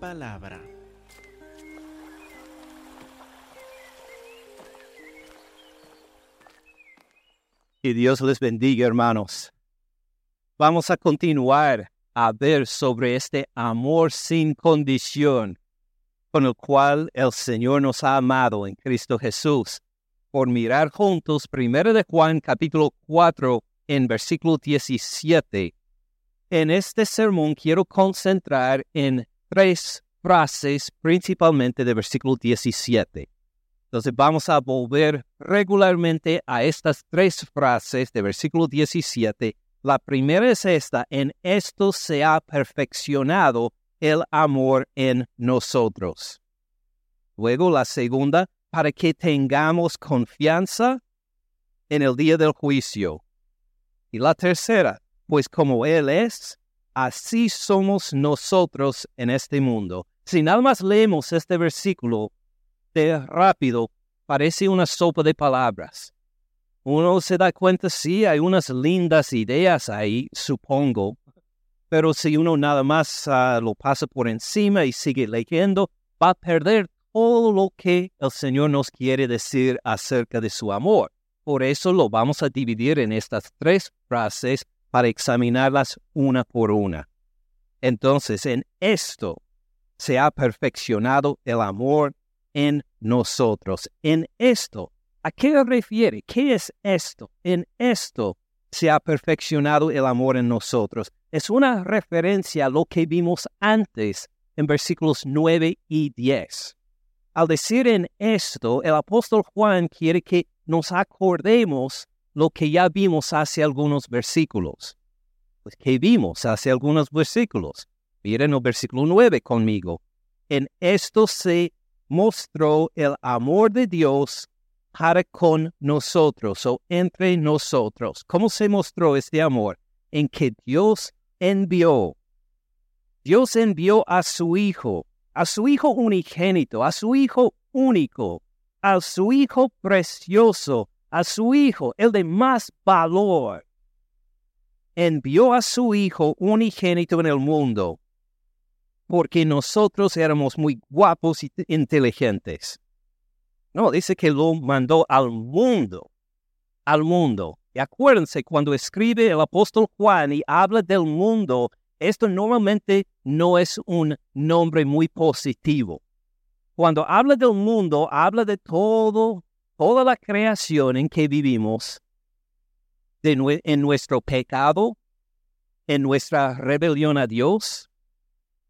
palabra. Y Dios les bendiga, hermanos. Vamos a continuar a ver sobre este amor sin condición con el cual el Señor nos ha amado en Cristo Jesús. Por mirar juntos, 1 de Juan capítulo 4 en versículo 17. En este sermón quiero concentrar en tres frases, principalmente de versículo 17. Entonces vamos a volver regularmente a estas tres frases de versículo 17. La primera es esta, en esto se ha perfeccionado el amor en nosotros. Luego la segunda, para que tengamos confianza en el día del juicio. Y la tercera, pues como Él es, así somos nosotros en este mundo. Si nada más leemos este versículo, de rápido parece una sopa de palabras. Uno se da cuenta, sí, hay unas lindas ideas ahí, supongo, pero si uno nada más ah, lo pasa por encima y sigue leyendo, va a perder todo lo que el Señor nos quiere decir acerca de su amor. Por eso lo vamos a dividir en estas tres frases para examinarlas una por una. Entonces, en esto se ha perfeccionado el amor en nosotros. En esto, ¿a qué refiere? ¿Qué es esto? En esto se ha perfeccionado el amor en nosotros. Es una referencia a lo que vimos antes en versículos 9 y 10. Al decir en esto, el apóstol Juan quiere que nos acordemos lo que ya vimos hace algunos versículos. Pues, ¿qué vimos hace algunos versículos? Miren el versículo 9 conmigo. En esto se mostró el amor de Dios para con nosotros o entre nosotros. ¿Cómo se mostró este amor? En que Dios envió. Dios envió a su Hijo, a su Hijo unigénito, a su Hijo único, a su Hijo precioso, a su Hijo, el de más valor. Envió a su Hijo unigénito en el mundo porque nosotros éramos muy guapos y inteligentes. No, dice que lo mandó al mundo, al mundo. Y acuérdense, cuando escribe el apóstol Juan y habla del mundo, esto normalmente no es un nombre muy positivo. Cuando habla del mundo, habla de todo, toda la creación en que vivimos, de, en nuestro pecado, en nuestra rebelión a Dios,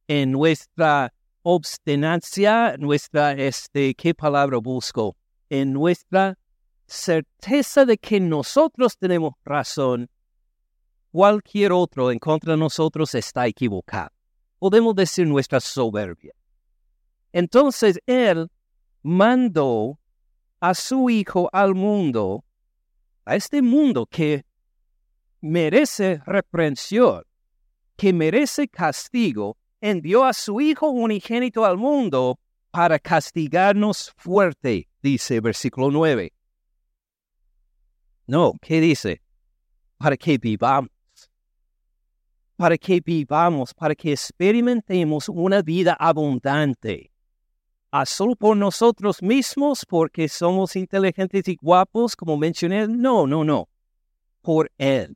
en nuestra obstinancia, nuestra, este, ¿qué palabra busco? En nuestra certeza de que nosotros tenemos razón, cualquier otro en contra de nosotros está equivocado. Podemos decir nuestra soberbia. Entonces Él mandó a su Hijo al mundo, a este mundo que merece reprensión, que merece castigo, envió a su Hijo unigénito al mundo para castigarnos fuerte, dice versículo 9. No, ¿qué dice? Para que vivamos. Para que vivamos, para que experimentemos una vida abundante. ¿A solo por nosotros mismos, porque somos inteligentes y guapos, como mencioné? No, no, no. Por Él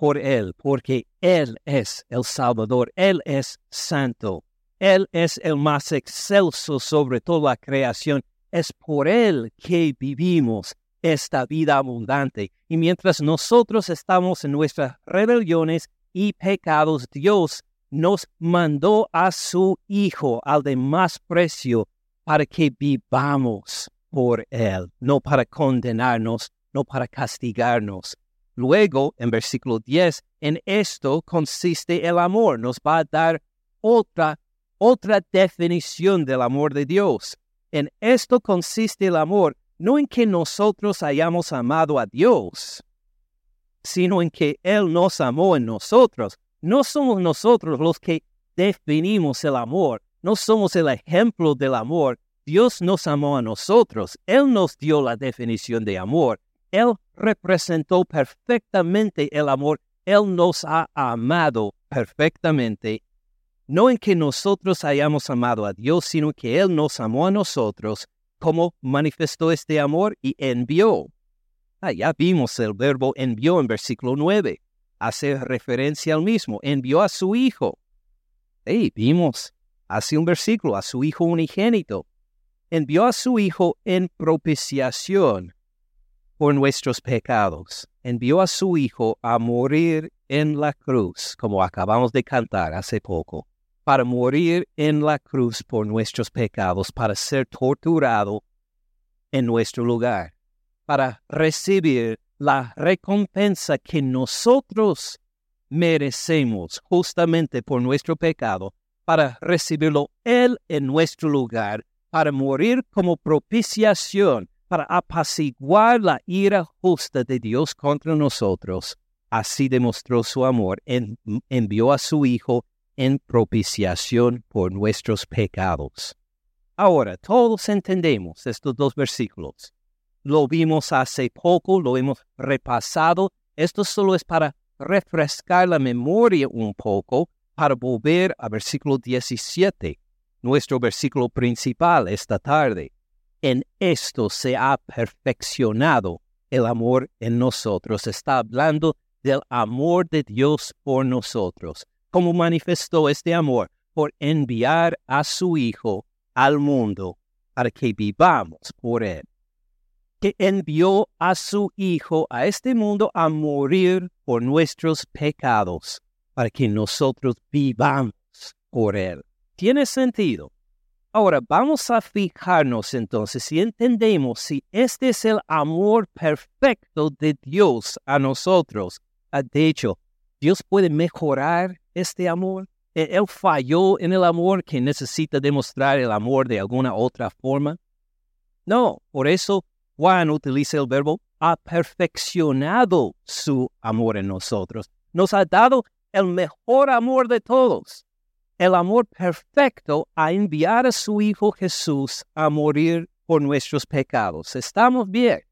por Él, porque Él es el Salvador, Él es santo, Él es el más excelso sobre toda la creación. Es por Él que vivimos esta vida abundante. Y mientras nosotros estamos en nuestras rebeliones y pecados, Dios nos mandó a su Hijo, al de más precio, para que vivamos por Él, no para condenarnos, no para castigarnos, Luego, en versículo 10, en esto consiste el amor. Nos va a dar otra, otra definición del amor de Dios. En esto consiste el amor, no en que nosotros hayamos amado a Dios, sino en que Él nos amó en nosotros. No somos nosotros los que definimos el amor, no somos el ejemplo del amor. Dios nos amó a nosotros, Él nos dio la definición de amor. Él representó perfectamente el amor. Él nos ha amado perfectamente. no en que nosotros hayamos amado a Dios, sino que Él nos amó a nosotros, como manifestó este amor y envió. Ah, ya vimos el verbo envió en versículo 9. Hace referencia al mismo. Envió a su Hijo. Hey, vimos hace un versículo, a su Hijo unigénito. Envió a su Hijo en propiciación por nuestros pecados. Envió a su Hijo a morir en la cruz, como acabamos de cantar hace poco para morir en la cruz por nuestros pecados, para ser torturado en nuestro lugar, para recibir la recompensa que nosotros merecemos justamente por nuestro pecado, para recibirlo Él en nuestro lugar, para morir como propiciación, para apaciguar la ira justa de Dios contra nosotros. Así demostró su amor, envió a su Hijo en propiciación por nuestros pecados. Ahora, todos entendemos estos dos versículos. Lo vimos hace poco, lo hemos repasado. Esto solo es para refrescar la memoria un poco, para volver a versículo 17, nuestro versículo principal esta tarde. En esto se ha perfeccionado el amor en nosotros. Está hablando del amor de Dios por nosotros como manifestó este amor por enviar a su Hijo al mundo para que vivamos por Él. Que envió a su Hijo a este mundo a morir por nuestros pecados para que nosotros vivamos por Él. ¿Tiene sentido? Ahora vamos a fijarnos entonces si entendemos si este es el amor perfecto de Dios a nosotros. Ah, de hecho, Dios puede mejorar este amor? E-, ¿Él falló en el amor que necesita demostrar el amor de alguna otra forma? No, por eso Juan utiliza el verbo ha perfeccionado su amor en nosotros. Nos ha dado el mejor amor de todos, el amor perfecto a enviar a su Hijo Jesús a morir por nuestros pecados. ¿Estamos bien?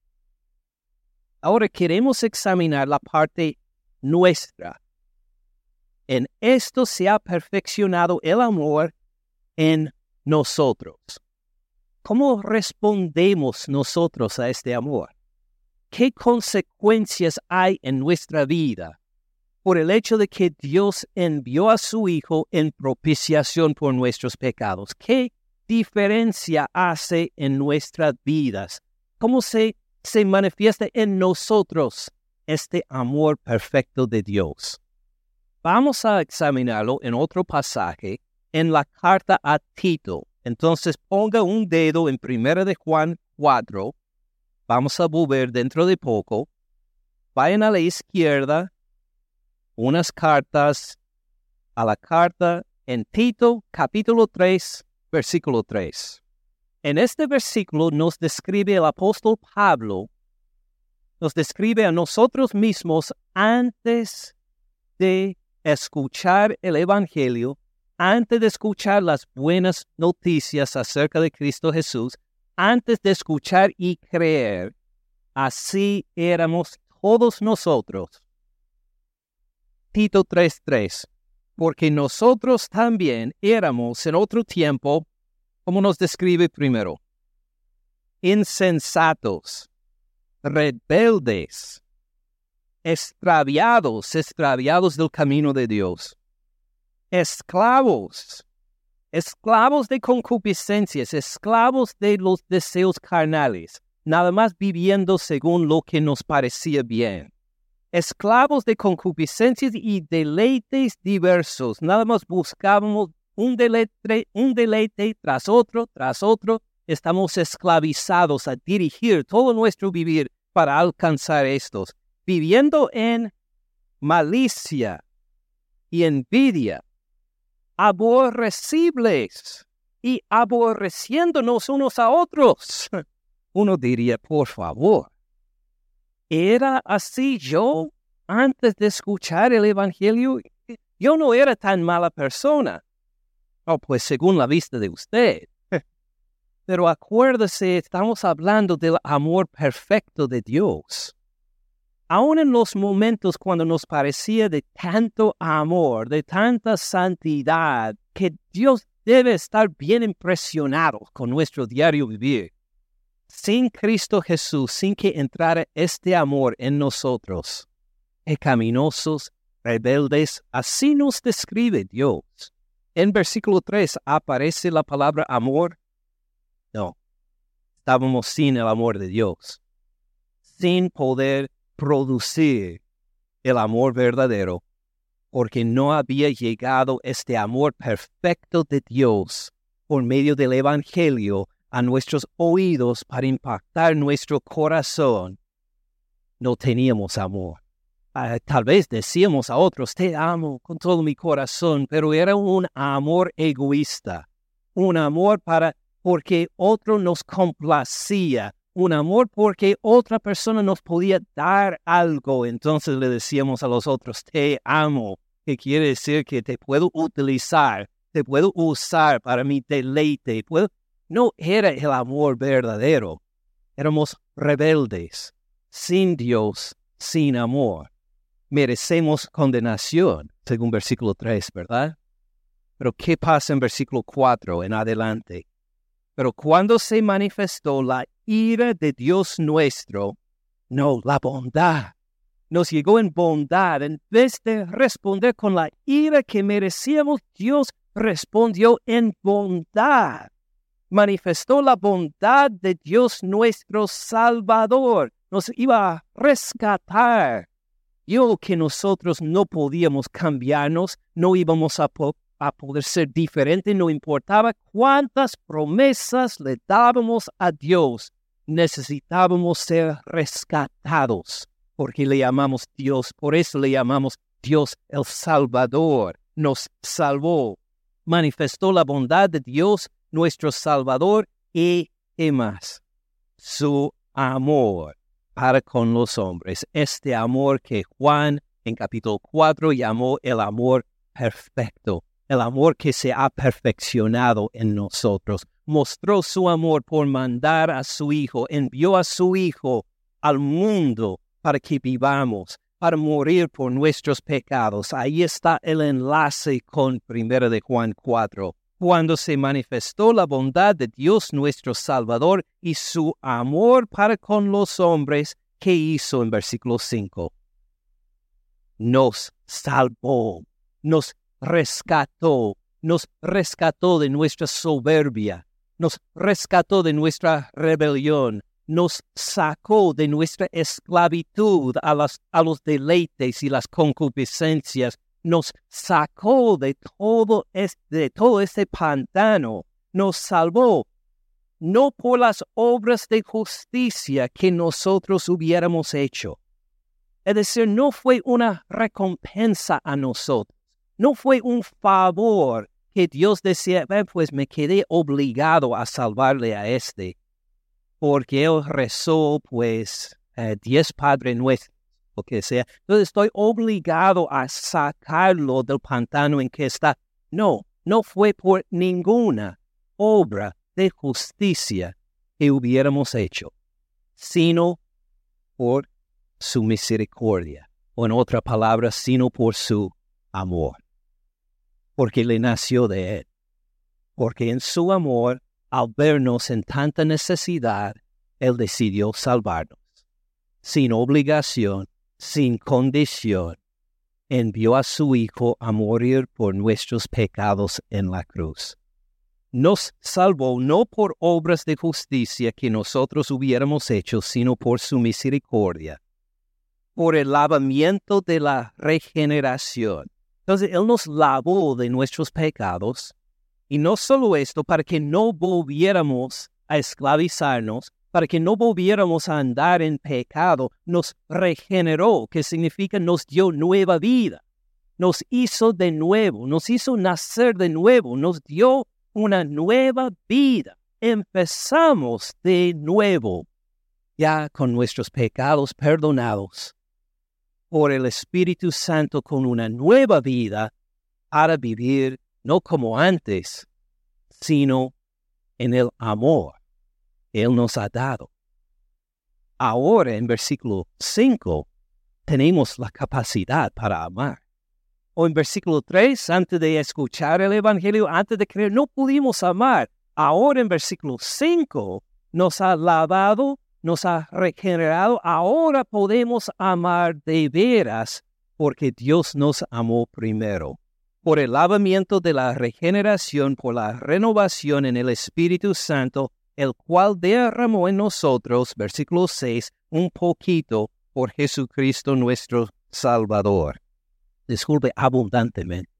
Ahora queremos examinar la parte nuestra en esto se ha perfeccionado el amor en nosotros. ¿Cómo respondemos nosotros a este amor? ¿Qué consecuencias hay en nuestra vida por el hecho de que Dios envió a su Hijo en propiciación por nuestros pecados? ¿Qué diferencia hace en nuestras vidas? ¿Cómo se, se manifiesta en nosotros este amor perfecto de Dios? Vamos a examinarlo en otro pasaje en la carta a Tito. Entonces ponga un dedo en Primera de Juan 4. Vamos a volver dentro de poco. Vayan a la izquierda unas cartas a la carta en Tito capítulo 3, versículo 3. En este versículo nos describe el apóstol Pablo, nos describe a nosotros mismos antes de escuchar el Evangelio, antes de escuchar las buenas noticias acerca de Cristo Jesús, antes de escuchar y creer, así éramos todos nosotros. Tito 3:3, porque nosotros también éramos en otro tiempo, como nos describe primero, insensatos, rebeldes, extraviados, extraviados del camino de Dios, esclavos, esclavos de concupiscencias, esclavos de los deseos carnales, nada más viviendo según lo que nos parecía bien. Esclavos de concupiscencias y deleites diversos, nada más buscábamos un deleite, un deleite tras otro, tras otro, estamos esclavizados a dirigir todo nuestro vivir para alcanzar estos viviendo en malicia y envidia, aborrecibles y aborreciéndonos unos a otros. Uno diría, por favor, ¿era así yo antes de escuchar el Evangelio? Yo no era tan mala persona. Oh, pues según la vista de usted. Pero acuérdese, estamos hablando del amor perfecto de Dios aun en los momentos cuando nos parecía de tanto amor, de tanta santidad, que Dios debe estar bien impresionado con nuestro diario vivir. Sin Cristo Jesús, sin que entrara este amor en nosotros, pecaminosos, rebeldes, así nos describe Dios. En versículo 3 aparece la palabra amor. No, estábamos sin el amor de Dios, sin poder producir el amor verdadero, porque no había llegado este amor perfecto de Dios por medio del Evangelio a nuestros oídos para impactar nuestro corazón. No teníamos amor. Ah, tal vez decíamos a otros, te amo con todo mi corazón, pero era un amor egoísta, un amor para porque otro nos complacía, un amor porque otra persona nos podía dar algo. Entonces le decíamos a los otros, te amo, que quiere decir que te puedo utilizar, te puedo usar para mi deleite. Puedo... No era el amor verdadero. Éramos rebeldes, sin Dios, sin amor merecemos condenación, según versículo 3, ¿verdad? Pero ¿qué pasa en versículo 4 en adelante? Pero cuando se manifestó la ira de Dios nuestro, no, la bondad, nos llegó en bondad, en vez de responder con la ira que merecíamos, Dios respondió en bondad. Manifestó la bondad de Dios nuestro Salvador. Nos iba a rescatar yo que nosotros no podíamos cambiarnos, no íbamos a, a poder ser diferentes, no importaba cuántas promesas le dábamos a Dios, necesitábamos ser rescatados, porque le llamamos Dios, por eso le llamamos Dios el Salvador, nos salvó, manifestó la bondad de Dios, nuestro Salvador, y, y más, su amor para con los hombres, este amor que Juan en capítulo 4 llamó el amor perfecto, el amor que se ha perfeccionado en nosotros. Mostró su amor por mandar a su Hijo, envió a su Hijo al mundo para que vivamos, para morir por nuestros pecados. Ahí está el enlace con 1 de Juan 4 cuando se manifestó la bondad de Dios nuestro Salvador y su amor para con los hombres, ¿qué hizo en versículo 5? Nos salvó, nos rescató, nos rescató de nuestra soberbia, nos rescató de nuestra rebelión, nos sacó de nuestra esclavitud a, los deleites y las concupiscencias nos sacó de todo, este, de todo este pantano, nos salvó, no por las obras de justicia que nosotros hubiéramos hecho. Es decir, no fue una recompensa a nosotros, no fue un favor que Dios decía, pues me quedé obligado a salvarle a este, porque él rezó pues eh, diez Padre Nuestros que sea. Entonces estoy obligado a sacarlo del pantano en que está. No, no fue por ninguna obra de justicia que hubiéramos hecho, sino por su misericordia, o en otra palabra, sino por su amor, porque le nació de él, porque en su amor, al vernos en tanta necesidad, él decidió salvarnos, sin obligación, sin condición, envió a su Hijo a morir por nuestros pecados en la cruz. Nos salvó no por obras de justicia que nosotros hubiéramos hecho, sino por su misericordia, por el lavamiento de la regeneración. Entonces, Él nos lavó de nuestros pecados, y no solo esto, para que no volviéramos a esclavizarnos, para que no volviéramos a andar en pecado, nos regeneró, que significa nos dio nueva vida, nos hizo de nuevo, nos hizo nacer de nuevo, nos dio una nueva vida. Empezamos de nuevo, ya con nuestros pecados perdonados por el Espíritu Santo con una nueva vida para vivir no como antes, sino en el amor él nos ha dado. Ahora en versículo 5 tenemos la capacidad para amar. O en versículo 3, antes de escuchar el Evangelio, antes de creer, no pudimos amar. Ahora en versículo 5, nos ha lavado, nos ha regenerado. Ahora podemos amar de veras porque Dios nos amó primero. Por el lavamiento de la regeneración, por la renovación en el Espíritu Santo, el cual derramó en nosotros, versículo 6, un poquito por Jesucristo nuestro Salvador disculpe, abundantemente.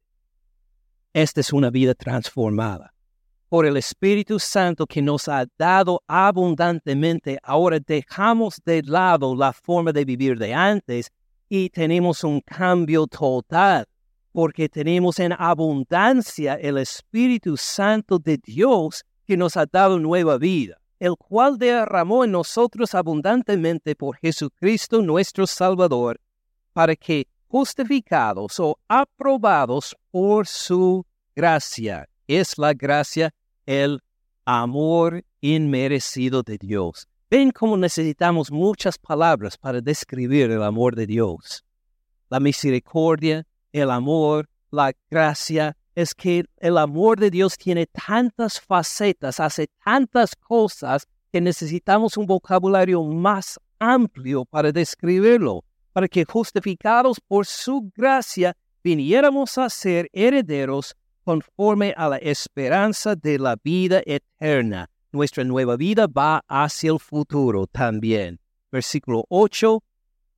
Esta es una vida transformada. Por el Espíritu Santo que nos ha dado abundantemente, ahora dejamos de lado la forma de vivir de antes y tenemos un cambio total, porque tenemos en abundancia el Espíritu Santo de Dios que nos ha dado nueva vida, el cual derramó en nosotros abundantemente por Jesucristo nuestro Salvador, para que justificados o aprobados por su gracia. Es la gracia, el amor inmerecido de Dios. Ven cómo necesitamos muchas palabras para describir el amor de Dios. La misericordia, el amor, la gracia, es que el amor de Dios tiene tantas facetas, hace tantas cosas que necesitamos un vocabulario más amplio para describirlo para que justificados por su gracia viniéramos a ser herederos conforme a la esperanza de la vida eterna. Nuestra nueva vida va hacia el futuro también. Versículo 8.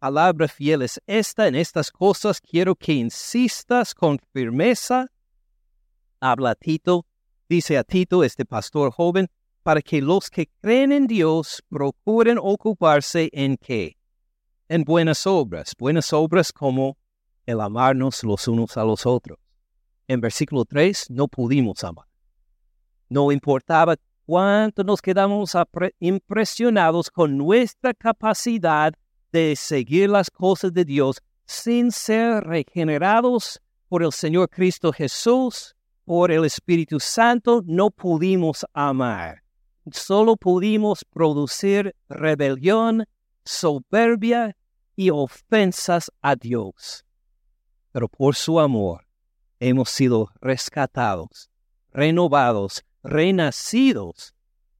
Palabra fiel es esta. En estas cosas quiero que insistas con firmeza. Habla Tito. Dice a Tito, este pastor joven, para que los que creen en Dios procuren ocuparse en qué? en buenas obras, buenas obras como el amarnos los unos a los otros. En versículo 3 no pudimos amar. No importaba cuánto nos quedamos impresionados con nuestra capacidad de seguir las cosas de Dios sin ser regenerados por el Señor Cristo Jesús, por el Espíritu Santo, no pudimos amar. Solo pudimos producir rebelión, soberbia y ofensas a Dios. Pero por su amor hemos sido rescatados, renovados, renacidos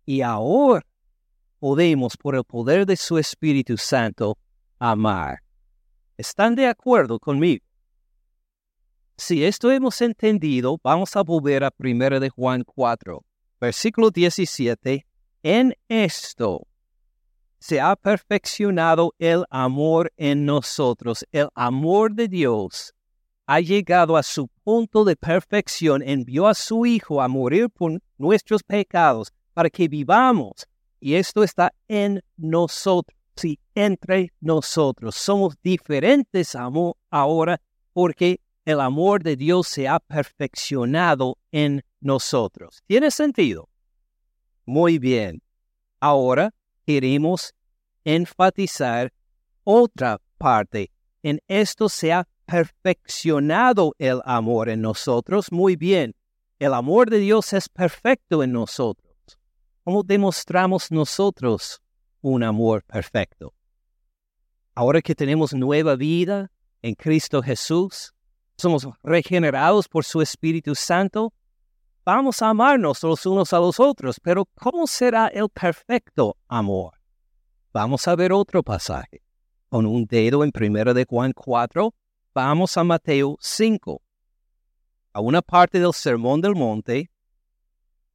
y ahora podemos, por el poder de su Espíritu Santo, amar. ¿Están de acuerdo conmigo? Si esto hemos entendido, vamos a volver a 1 de Juan 4, versículo 17. En esto se ha perfeccionado el amor en nosotros. El amor de Dios ha llegado a su punto de perfección, envió a su Hijo a morir por nuestros pecados para que vivamos. Y esto está en nosotros, sí, entre nosotros. Somos diferentes ahora porque el amor de Dios se ha perfeccionado en nosotros. ¿Tiene sentido? Muy bien. Ahora queremos enfatizar otra parte. En esto se ha perfeccionado el amor en nosotros. Muy bien, el amor de Dios es perfecto en nosotros. ¿Cómo demostramos nosotros un amor perfecto? Ahora que tenemos nueva vida en Cristo Jesús, somos regenerados por su Espíritu Santo, vamos a amarnos los unos a los otros, pero ¿cómo será el perfecto amor? Vamos a ver otro pasaje. Con un dedo en 1 de Juan 4, vamos a Mateo 5, a una parte del Sermón del Monte,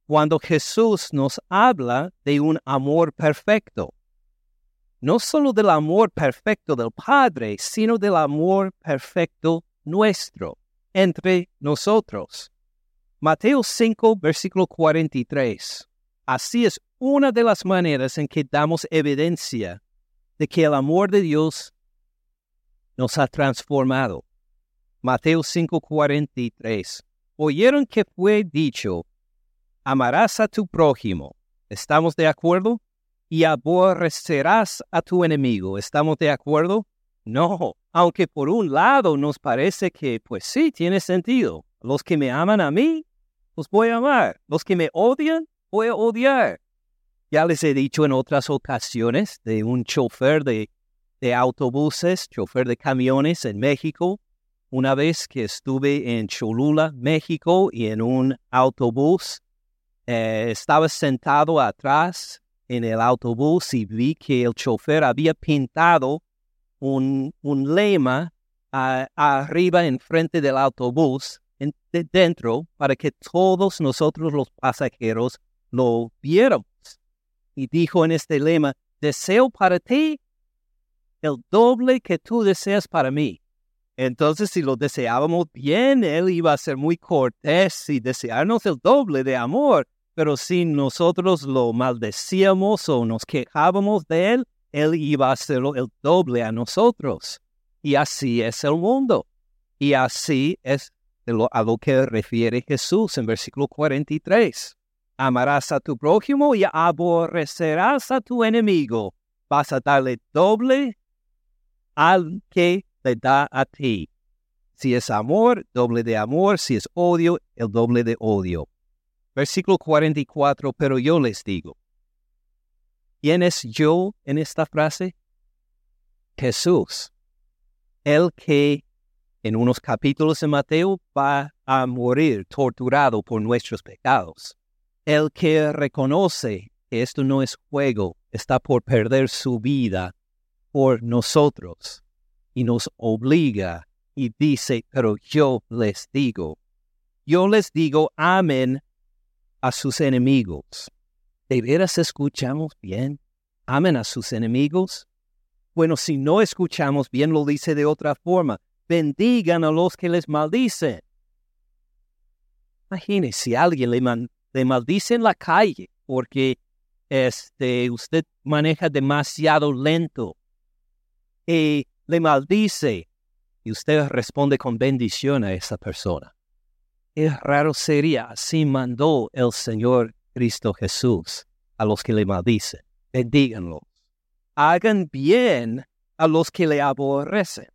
cuando Jesús nos habla de un amor perfecto. No solo del amor perfecto del Padre, sino del amor perfecto nuestro, entre nosotros. Mateo 5, versículo 43. Así es una de las maneras en que damos evidencia de que el amor de Dios nos ha transformado. Mateo 5:43. Oyeron que fue dicho, amarás a tu prójimo. ¿Estamos de acuerdo? Y aborrecerás a tu enemigo. ¿Estamos de acuerdo? No, aunque por un lado nos parece que, pues sí, tiene sentido. Los que me aman a mí, los voy a amar. Los que me odian, voy a odiar. Ya les he dicho en otras ocasiones de un chofer de, autobuses, chofer de camiones en México, una vez que estuve en Cholula, México, y en un autobús, eh, estaba sentado atrás en el autobús y vi que el chofer había pintado un, un lema arriba arriba enfrente del autobús, dentro, para que todos nosotros los pasajeros lo viéramos. Y dijo en este lema, deseo para ti el doble que tú deseas para mí. Entonces, si lo deseábamos bien, Él iba a ser muy cortés y desearnos el doble de amor. Pero si nosotros lo maldecíamos o nos quejábamos de Él, Él iba a hacerlo el doble a nosotros. Y así es el mundo. Y así es a lo que refiere Jesús en versículo 43. Amarás a tu prójimo y aborrecerás a tu enemigo. Vas a darle doble al que le da a ti. Si es amor, doble de amor. Si es odio, el doble de odio. Versículo 44, pero yo les digo. ¿Quién es yo en esta frase? Jesús, el que en unos capítulos de Mateo va a morir torturado por nuestros pecados. El que reconoce que esto no es juego, está por perder su vida por nosotros y nos obliga y dice, pero yo les digo, yo les digo, amen a sus enemigos. ¿De veras escuchamos bien? ¿Amen a sus enemigos? Bueno, si no escuchamos bien, lo dice de otra forma. Bendigan a los que les maldicen. Imagínese si alguien le, le maldice en la calle porque este, usted maneja demasiado lento y le maldice y usted responde con bendición a esa persona. Qué raro sería, así mandó el Señor Cristo Jesús a los que le maldicen. Bendíganlos. Hagan bien a los que le aborrecen.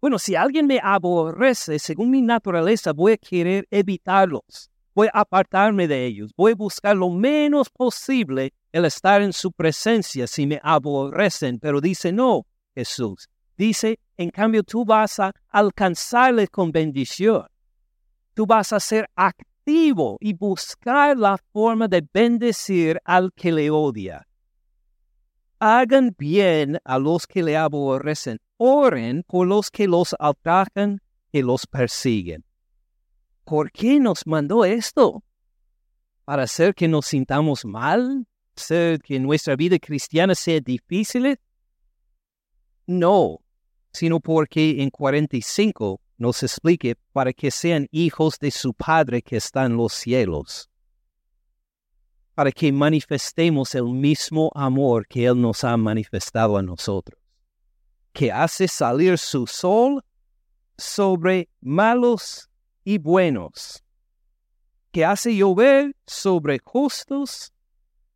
Bueno, si alguien me aborrece, según mi naturaleza, voy a querer evitarlos. Voy a apartarme de ellos. Voy a buscar lo menos posible el estar en su presencia si me aborrecen. Pero dice, no, Jesús. Dice, en cambio, tú vas a alcanzarle con bendición. Tú vas a ser activo y buscar la forma de bendecir al que le odia. Hagan bien a los que le aborrecen. Oren por los que los atacan y los persiguen. ¿Por qué nos mandó esto? ¿Para hacer que nos sintamos mal? ¿Hacer que nuestra vida cristiana sea difícil? No, sino porque en 45 nos explique para que sean hijos de su Padre que está en los cielos, para que manifestemos el mismo amor que Él nos ha manifestado a nosotros, que hace salir su sol sobre malos y buenos, que hace llover sobre justos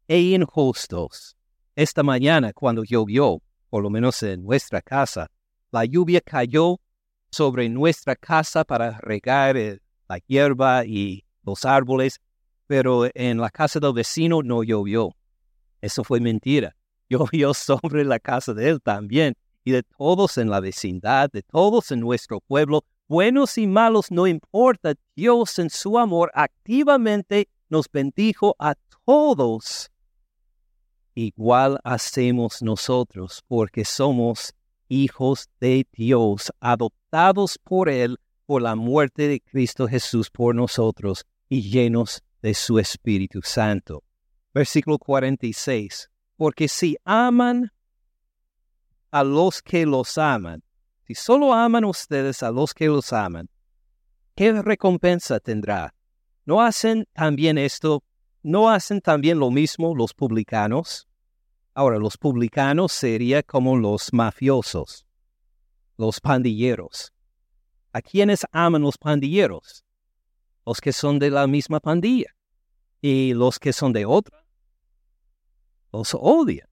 e injustos. Esta mañana, cuando llovió, por lo menos en nuestra casa, la lluvia cayó sobre nuestra casa para regar la hierba y los árboles, pero en la casa del vecino no llovió. Eso fue mentira. Llovió sobre la casa de él también y de todos en la vecindad, de todos en nuestro pueblo, buenos y malos, no importa, Dios en su amor activamente nos bendijo a todos igual hacemos nosotros, porque somos hijos de Dios, adoptados por Él por la muerte de Cristo Jesús por nosotros y llenos de su Espíritu Santo. Versículo 46. Porque si aman a los que los aman, si solo aman ustedes a los que los aman, ¿qué recompensa tendrá? ¿No hacen también esto ¿No hacen también lo mismo los publicanos? Ahora, los publicanos serían como los mafiosos, los pandilleros. ¿A quiénes aman los pandilleros? Los que son de la misma pandilla. Y los que son de otra, los odian.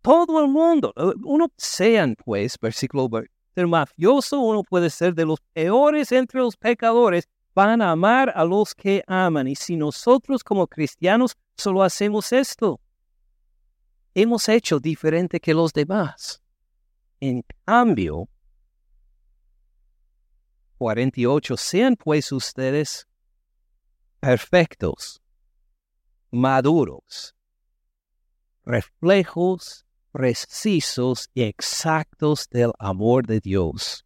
Todo el mundo, eh, uno sean pues, versículo, ser mafioso, uno puede ser de los peores entre los pecadores, van a amar a los que aman. Y si nosotros como cristianos solo hacemos esto, hemos hecho diferente que los demás. En cambio, 48, sean pues ustedes perfectos, maduros, reflejos precisos y exactos del amor de Dios.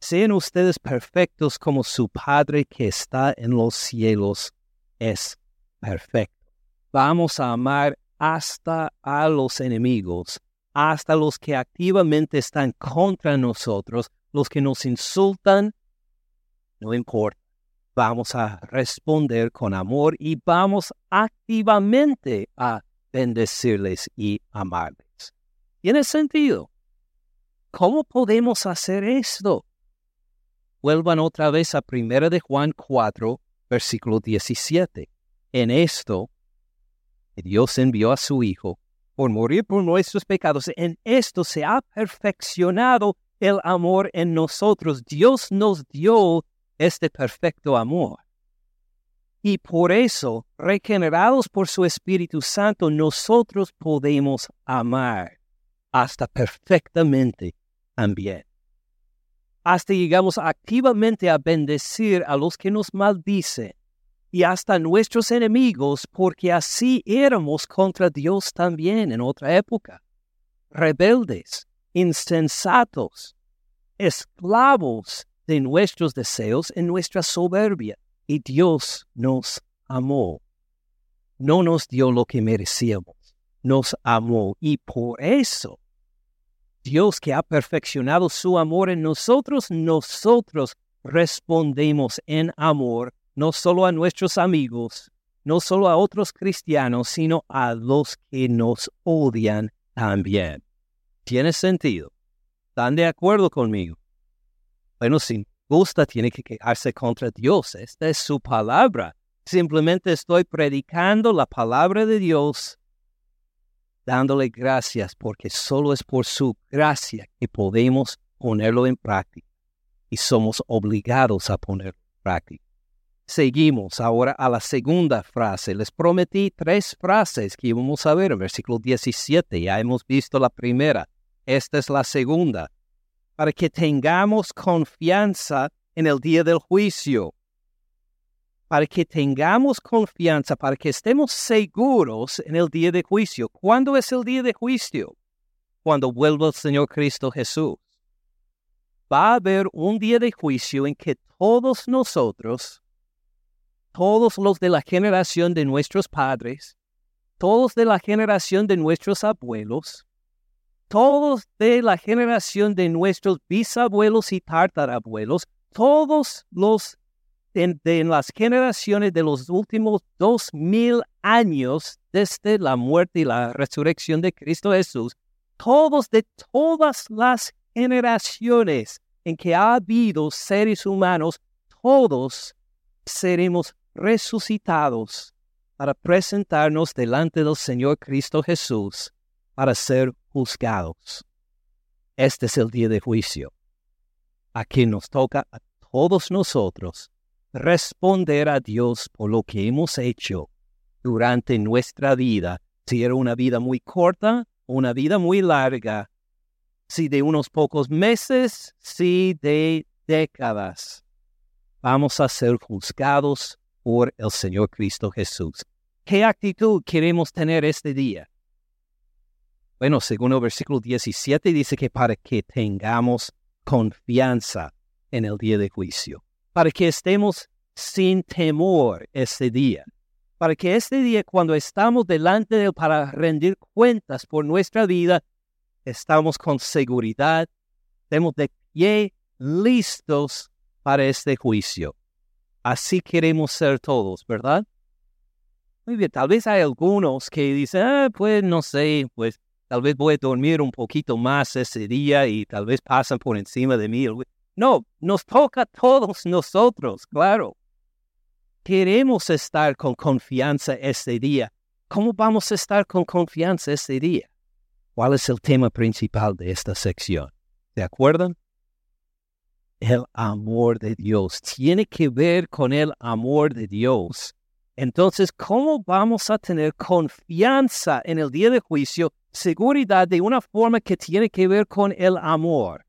Sean ustedes perfectos como su Padre que está en los cielos es perfecto. Vamos a amar hasta a los enemigos, hasta los que activamente están contra nosotros, los que nos insultan, no importa. Vamos a responder con amor y vamos activamente a bendecirles y amarles. ¿Tiene sentido? ¿Cómo podemos hacer esto? Vuelvan otra vez a 1 de Juan 4, versículo 17. En esto, Dios envió a su Hijo por morir por nuestros pecados. En esto se ha perfeccionado el amor en nosotros. Dios nos dio este perfecto amor. Y por eso, regenerados por su Espíritu Santo, nosotros podemos amar hasta perfectamente también. Hasta llegamos activamente a bendecir a los que nos maldicen y hasta nuestros enemigos, porque así éramos contra Dios también en otra época. Rebeldes, insensatos, esclavos de nuestros deseos en nuestra soberbia. Y Dios nos amó. No nos dio lo que merecíamos, nos amó. Y por eso, Dios que ha perfeccionado su amor en nosotros, nosotros respondemos en amor no solo a nuestros amigos, no solo a otros cristianos, sino a los que nos odian también. ¿Tiene sentido? ¿Están de acuerdo conmigo? Bueno, si gusta, tiene que quejarse contra Dios. Esta es su palabra. Simplemente estoy predicando la palabra de Dios, dándole gracias, porque solo es por su gracia que podemos ponerlo en práctica y somos obligados a ponerlo en práctica. Seguimos ahora a la segunda frase. Les prometí tres frases que íbamos a ver en versículo 17. Ya hemos visto la primera. Esta es la segunda. Para que tengamos confianza en el día del juicio. Para que tengamos confianza, para que estemos seguros en el día de juicio. ¿Cuándo es el día de juicio? Cuando vuelva el Señor Cristo Jesús. Va a haber un día de juicio en que todos nosotros todos los de la generación de nuestros padres, todos de la generación de nuestros abuelos, todos de la generación de nuestros bisabuelos y tartarabuelos, todos los de, las generaciones de los últimos dos mil años desde la muerte y la resurrección de Cristo Jesús, todos de todas las generaciones en que ha habido seres humanos, todos seremos resucitados para presentarnos delante del Señor Cristo Jesús para ser juzgados. Este es el día de juicio. Aquí nos toca a todos nosotros responder a Dios por lo que hemos hecho durante nuestra vida, si era una vida muy corta una vida muy larga, si de unos pocos meses, si de décadas. Vamos a ser juzgados por el Señor Cristo Jesús. ¿Qué actitud queremos tener este día? Bueno, según el versículo 17 dice que para que tengamos confianza en el día de juicio, para que estemos sin temor este día, para que este día cuando estamos delante de Él para rendir cuentas por nuestra vida, estamos con seguridad, estemos de pie listos para este juicio. Así queremos ser todos, ¿verdad? Muy bien, tal vez hay algunos que dicen, ah, pues no sé, pues tal vez voy a dormir un poquito más ese día y tal vez pasan por encima de mí. No, nos toca a todos nosotros, claro. Queremos estar con confianza ese día. ¿Cómo vamos a estar con confianza ese día? ¿Cuál es el tema principal de esta sección? ¿De acuerdan? el amor de Dios. Tiene que ver con el amor de Dios. Entonces, ¿cómo vamos a tener confianza en el día de juicio, seguridad de una forma que tiene que ver con el amor?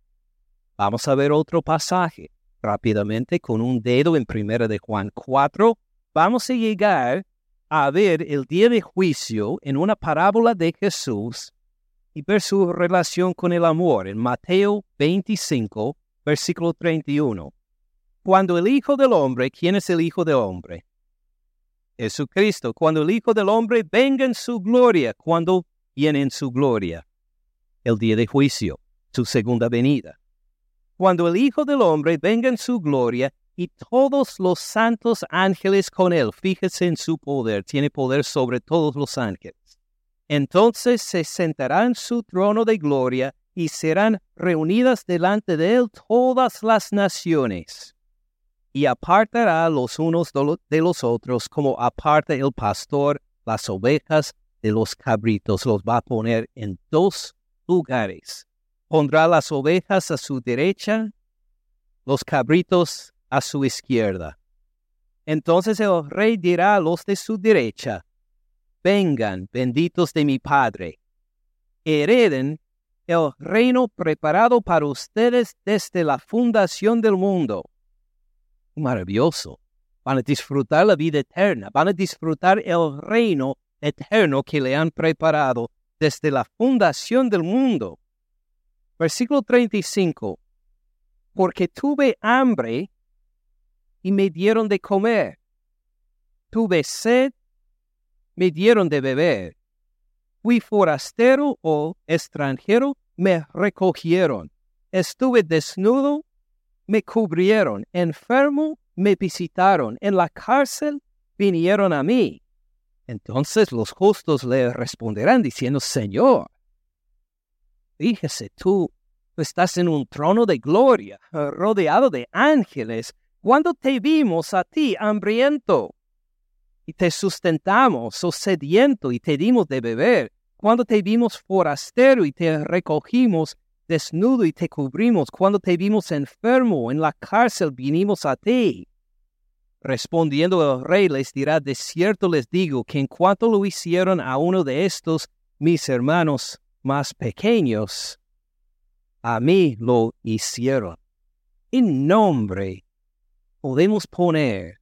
Vamos a ver otro pasaje. rápidamente con un dedo en primera de Juan 4, vamos a llegar a ver el día de juicio en una parábola de Jesús y ver su relación con el amor en Mateo 25, versículo 31. Cuando el Hijo del Hombre, ¿quién es el Hijo del Hombre? Jesucristo. Cuando el Hijo del Hombre venga en su gloria, cuando viene en su gloria, el día de juicio, su segunda venida. Cuando el Hijo del Hombre venga en su gloria y todos los santos ángeles con él, fíjese en su poder, tiene poder sobre todos los ángeles. Entonces se sentará en su trono de gloria y serán reunidas delante de él todas las naciones. Y apartará los unos de los otros como aparta el pastor las ovejas de los cabritos. Los va a poner en dos lugares. Pondrá las ovejas a su derecha, los cabritos a su izquierda. Entonces el rey dirá a los de su derecha, vengan, benditos de mi Padre, hereden el reino preparado para ustedes desde la fundación del mundo. Maravilloso. Van a disfrutar la vida eterna, van a disfrutar el reino eterno que le han preparado desde la fundación del mundo. Versículo 35. Porque tuve hambre y me dieron de comer. Tuve sed me dieron de beber. Fui forastero o extranjero, me recogieron. Estuve desnudo, me cubrieron. Enfermo, me visitaron. En la cárcel, vinieron a mí. Entonces los justos le responderán diciendo, Señor, fíjese tú, estás en un trono de gloria, rodeado de ángeles. ¿Cuándo te vimos a ti hambriento? y te sustentamos, o sediento, y te dimos de beber. Cuando te vimos forastero y te recogimos desnudo y te cubrimos. Cuando te vimos enfermo en la cárcel, vinimos a ti. Respondiendo el rey les dirá, de cierto les digo que en cuanto lo hicieron a uno de estos mis hermanos más pequeños, a mí lo hicieron. En nombre podemos poner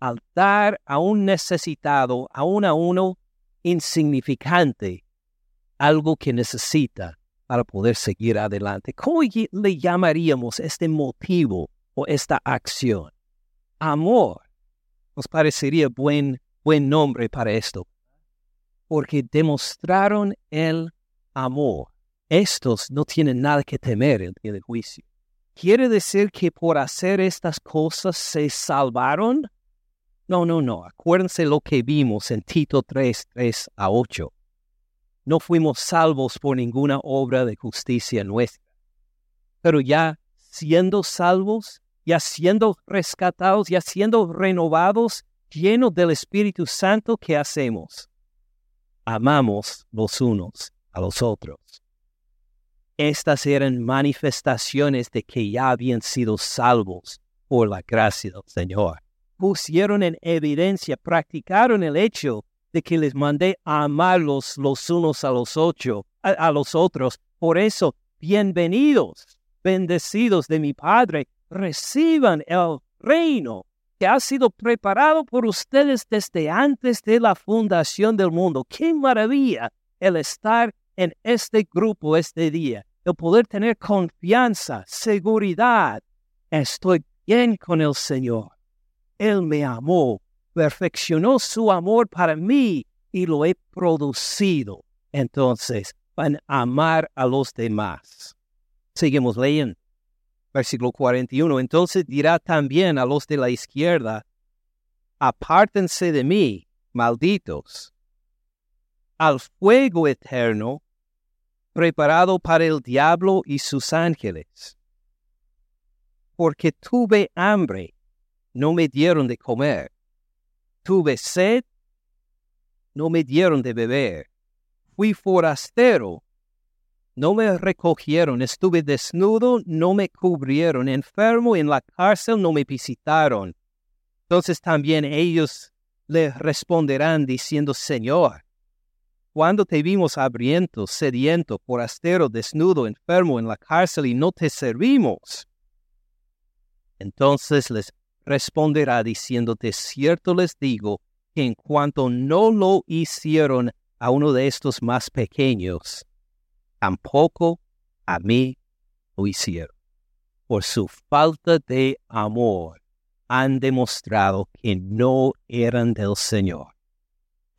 al dar a un necesitado, a uno insignificante, algo que necesita para poder seguir adelante. ¿Cómo le llamaríamos este motivo o esta acción? Amor. Nos parecería buen, buen nombre para esto. Porque demostraron el amor. Estos no tienen nada que temer el día del juicio. ¿Quiere decir que por hacer estas cosas se salvaron? No, no, no. Acuérdense lo que vimos en Tito 3, 3 a 8. No fuimos salvos por ninguna obra de justicia nuestra. Pero ya siendo salvos, ya siendo rescatados, ya siendo renovados, llenos del Espíritu Santo, ¿qué hacemos? Amamos los unos a los otros. Estas eran manifestaciones de que ya habían sido salvos por la gracia del Señor pusieron en evidencia, practicaron el hecho de que les mandé a amarlos los unos a los, ocho, a, los otros. Por eso, bienvenidos, bendecidos de mi Padre, reciban el reino que ha sido preparado por ustedes desde antes de la fundación del mundo. ¡Qué maravilla el estar en este grupo este día! El poder tener confianza, seguridad. Estoy bien con el Señor. Él me amó, perfeccionó su amor para mí y lo he producido. Entonces, van a amar a los demás. Seguimos leyendo. Versículo 41. Entonces dirá también a los de la izquierda, apártense de mí, malditos, al fuego eterno preparado para el diablo y sus ángeles. Porque tuve hambre no me dieron de comer. Tuve sed, no me dieron de beber. Fui forastero, no me recogieron. Estuve desnudo, no me cubrieron. Enfermo en la cárcel, no me visitaron. Entonces también ellos le responderán diciendo, Señor, cuando te vimos hambriento, sediento, forastero, desnudo, enfermo en la cárcel y no te servimos? Entonces les responderá diciendo, de cierto les digo que en cuanto no lo hicieron a uno de estos más pequeños, tampoco a mí lo hicieron. Por su falta de amor han demostrado que no eran del Señor.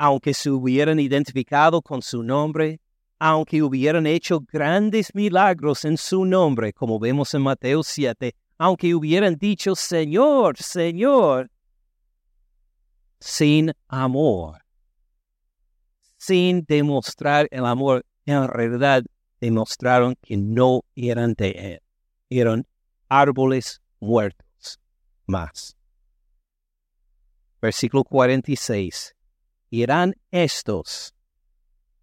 Aunque se hubieran identificado con su nombre, aunque hubieran hecho grandes milagros en su nombre, como vemos en Mateo 7, aunque hubieran dicho Señor, Señor, sin amor, sin demostrar el amor, en realidad demostraron que no eran de Él, eran árboles muertos más. Versículo 46. Irán estos,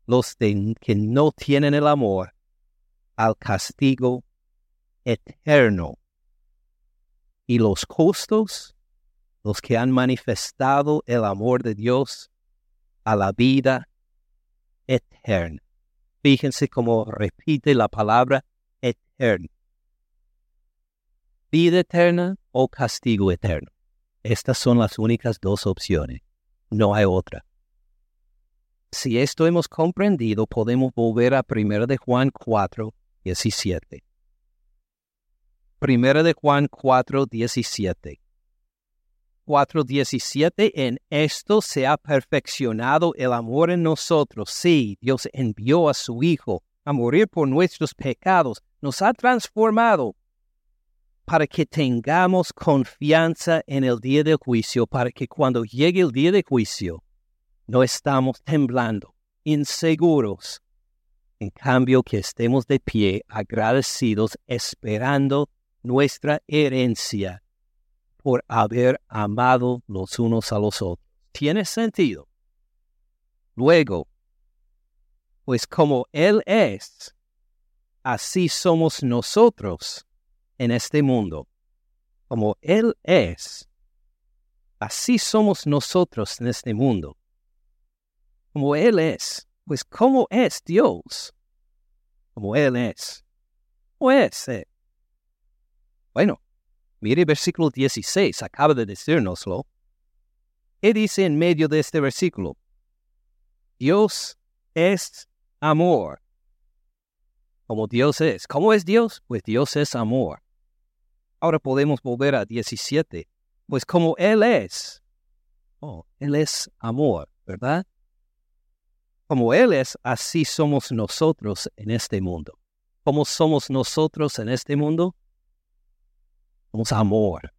los de, que no tienen el amor, al castigo eterno. Y los justos, los que han manifestado el amor de Dios, a la vida eterna. Fíjense cómo repite la palabra eterno. Vida eterna o castigo eterno. Estas son las únicas dos opciones. No hay otra. Si esto hemos comprendido, podemos volver a 1 de Juan 4, 17. 1 de Juan 4, 17. 4.17, en esto se ha perfeccionado el amor en nosotros. Sí, Dios envió a su Hijo a morir por nuestros pecados, nos ha transformado para que tengamos confianza en el día del juicio, para que cuando llegue el día del juicio no estamos temblando, inseguros. En cambio, que estemos de pie, agradecidos, esperando nuestra herencia por haber amado los unos a los otros. ¿Tiene sentido? Luego, pues como Él es, así somos nosotros en este mundo. Como Él es, así somos nosotros en este mundo. Como Él es, pues como es Dios, como Él es, ¿cómo es? Bueno, Mire versículo 16, acaba de decírnoslo. ¿Qué dice en medio de este versículo? Dios es amor. Como Dios es. ¿Cómo es Dios? Pues Dios es amor. Ahora podemos volver a 17. Pues como Él es. Oh, Él es amor, ¿verdad? Como Él es, así somos nosotros en este mundo. ¿Cómo somos nosotros en este mundo? somos amor.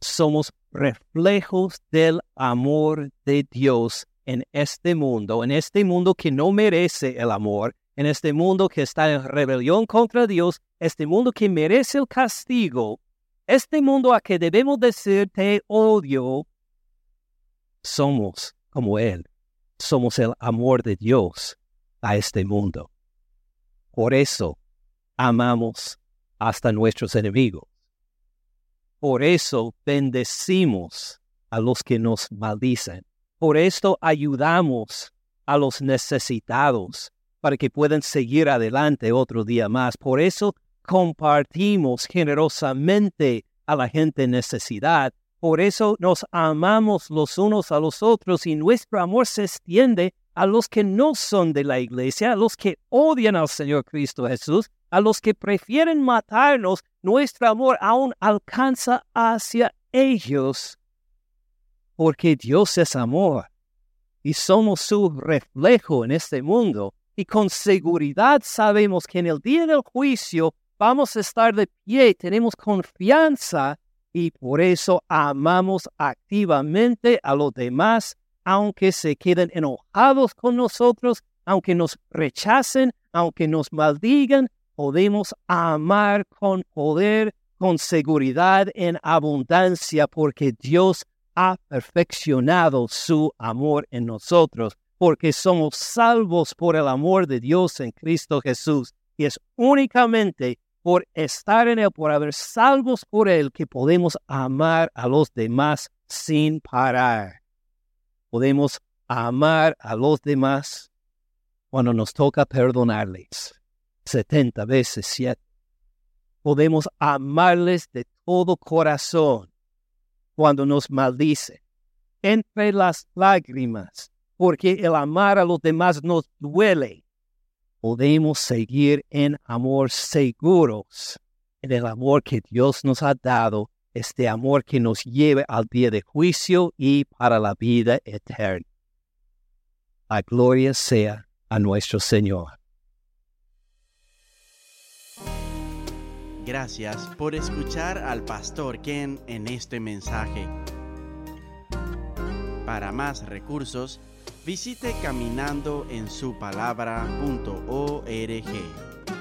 Somos reflejos del amor de Dios en este mundo, en este mundo que no merece el amor, en este mundo que está en rebelión contra Dios, este mundo que merece el castigo, este mundo a que debemos decir te odio, somos como Él, somos el amor de Dios a este mundo. Por eso amamos hasta nuestros enemigos. Por eso bendecimos a los que nos maldicen. Por esto ayudamos a los necesitados para que puedan seguir adelante otro día más. Por eso compartimos generosamente a la gente en necesidad. Por eso nos amamos los unos a los otros y nuestro amor se extiende a los que no son de la iglesia, a los que odian al Señor Cristo Jesús, a los que prefieren matarnos nuestro amor aún alcanza hacia ellos, porque Dios es amor y somos su reflejo en este mundo. Y con seguridad sabemos que en el día del juicio vamos a estar de pie, tenemos confianza y por eso amamos activamente a los demás, aunque se queden enojados con nosotros, aunque nos rechacen, aunque nos maldigan, podemos amar con poder, con seguridad, en abundancia, porque Dios ha perfeccionado su amor en nosotros, porque somos salvos por el amor de Dios en Cristo Jesús. Y es únicamente por estar en Él, por haber salvos por Él, que podemos amar a los demás sin parar. Podemos amar a los demás cuando nos toca perdonarles 70 veces 7. Podemos amarles de todo corazón cuando nos maldice, entre las lágrimas, porque el amar a los demás nos duele. Podemos seguir en amor seguros, en el amor que Dios nos ha dado, este amor que nos lleve al día de juicio y para la vida eterna. La gloria sea a nuestro Señor. Gracias por escuchar al pastor Ken en este mensaje. Para más recursos, visite caminandoensupalabra.org.